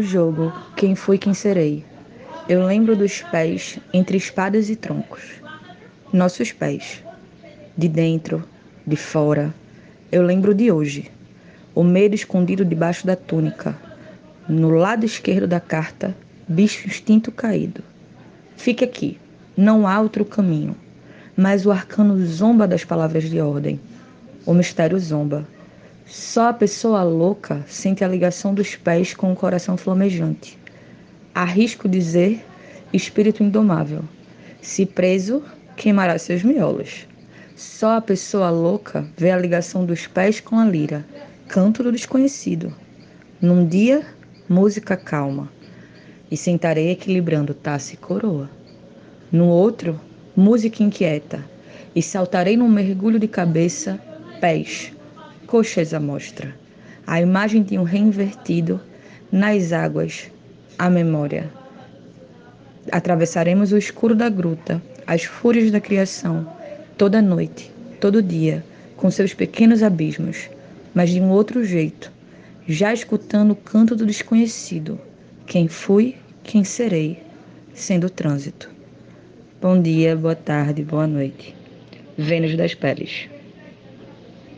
O jogo Quem Fui Quem Serei. Eu lembro dos pés entre espadas e troncos. Nossos pés. De dentro, de fora. Eu lembro de hoje. O medo escondido debaixo da túnica. No lado esquerdo da carta, bicho instinto caído. Fique aqui. Não há outro caminho. Mas o arcano zomba das palavras de ordem. O mistério zomba. Só a pessoa louca sente a ligação dos pés com o coração flamejante. Arrisco dizer, espírito indomável. Se preso, queimará seus miolos. Só a pessoa louca vê a ligação dos pés com a lira, canto do desconhecido. Num dia, música calma, e sentarei equilibrando taça e coroa. No outro, música inquieta, e saltarei num mergulho de cabeça, pés, coxas à mostra, a imagem de um rei invertido nas águas, a memória. Atravessaremos o escuro da gruta, as fúrias da criação, toda noite, todo dia, com seus pequenos abismos, mas de um outro jeito, já escutando o canto do desconhecido. Quem fui, quem serei, sendo trânsito. Bom dia, boa tarde, boa noite. Vênus das Peles.